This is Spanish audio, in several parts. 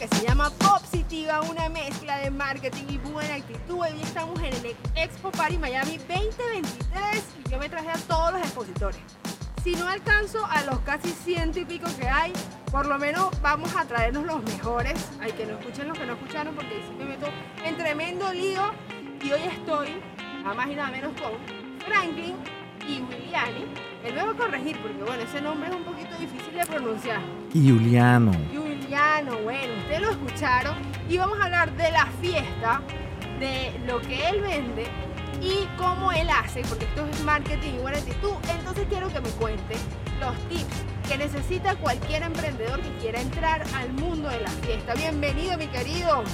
que se llama Positiva, una mezcla de marketing y buena actitud. Hoy estamos en el Expo Party Miami 2023 y yo me traje a todos los expositores. Si no alcanzo a los casi ciento y pico que hay, por lo menos vamos a traernos los mejores. Hay que no escuchen los que no escucharon porque si me meto en tremendo lío. Y hoy estoy, nada más y nada menos con Franklin y Williani. Él me va a corregir porque, bueno, ese nombre es un poquito difícil de pronunciar. Juliano. Juliano, bueno, ustedes lo escucharon. Y vamos a hablar de la fiesta, de lo que él vende y cómo él hace, porque esto es marketing y buena actitud. Entonces quiero que me cuente los tips que necesita cualquier emprendedor que quiera entrar al mundo de la fiesta. Bienvenido, mi querido.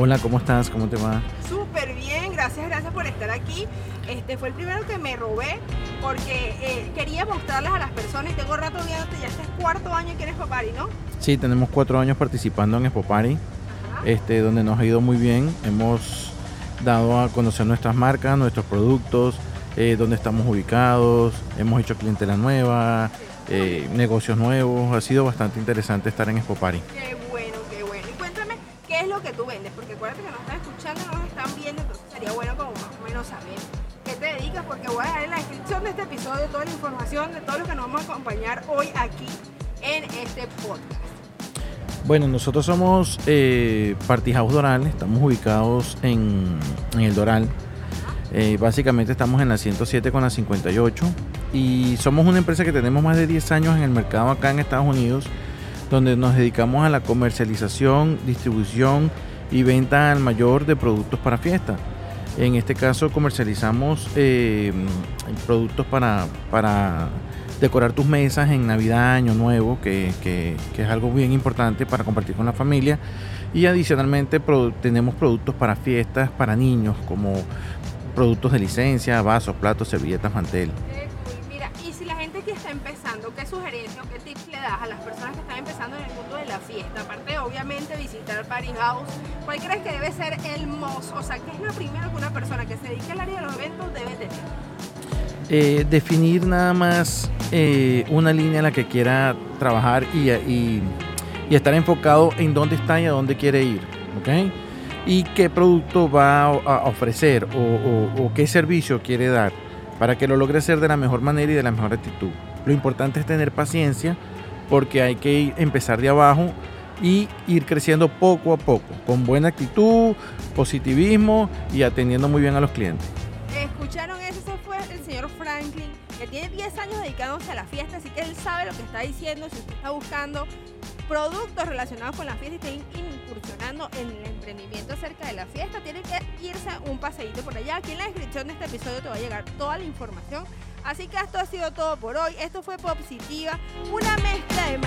Hola, ¿cómo estás? ¿Cómo te va? Súper bien, gracias, gracias por estar aquí. Este fue el primero que me robé porque eh, quería mostrarles a las personas y tengo rato viéndote, ya este es cuarto año que eres Popari, ¿no? Sí, tenemos cuatro años participando en Expo este, donde nos ha ido muy bien. Hemos dado a conocer nuestras marcas, nuestros productos, eh, dónde estamos ubicados, hemos hecho clientela nueva, eh, negocios nuevos. Ha sido bastante interesante estar en Expo Qué acuérdate que nos están escuchando, no nos están viendo, entonces sería bueno como más o menos saber qué te dedicas, porque voy a dejar en la descripción de este episodio toda la información de todo lo que nos vamos a acompañar hoy aquí en este podcast. Bueno, nosotros somos eh, Party House Doral, estamos ubicados en, el Doral. Eh, básicamente estamos en la 107 con la 58 y somos una empresa que tenemos más de 10 años en el mercado acá en Estados Unidos, donde nos dedicamos a la comercialización, distribución y venta al mayor de productos para fiesta. En este caso comercializamos eh, productos para, para decorar tus mesas en Navidad, Año Nuevo, que, es algo bien importante para compartir con la familia. Y adicionalmente tenemos productos para fiestas, para niños, como productos de licencia, vasos, platos, servilletas, mantel. Gente que está empezando, ¿qué sugerencia o qué tips le das a las personas que están empezando en el mundo de la fiesta? Aparte de obviamente visitar Party House, ¿cuál crees que debe ser el most? O sea, ¿qué es lo primero que una persona que se dedica al área de los eventos debe tener? Eh, definir nada más eh, una línea en la que quiera trabajar y, y, estar enfocado en dónde está y a dónde quiere ir. ¿okay? Y qué producto va a ofrecer o, qué servicio quiere dar para que lo logre hacer de la mejor manera y de la mejor actitud. Lo importante es tener paciencia porque hay que empezar de abajo y ir creciendo poco a poco, con buena actitud, positivismo y atendiendo muy bien a los clientes. ¿Escucharon eso? fue el señor Franklin, que tiene 10 años dedicándose a la fiesta, así que él sabe lo que está diciendo. Si usted está buscando productos relacionados con la fiesta y está incursionando en el emprendimiento acerca de la fiesta, tiene que irse un paseíto por allá. Aquí en la descripción de este episodio te va a llegar toda la información. Así que esto ha sido todo por hoy. Esto fue Positiva, una mezcla de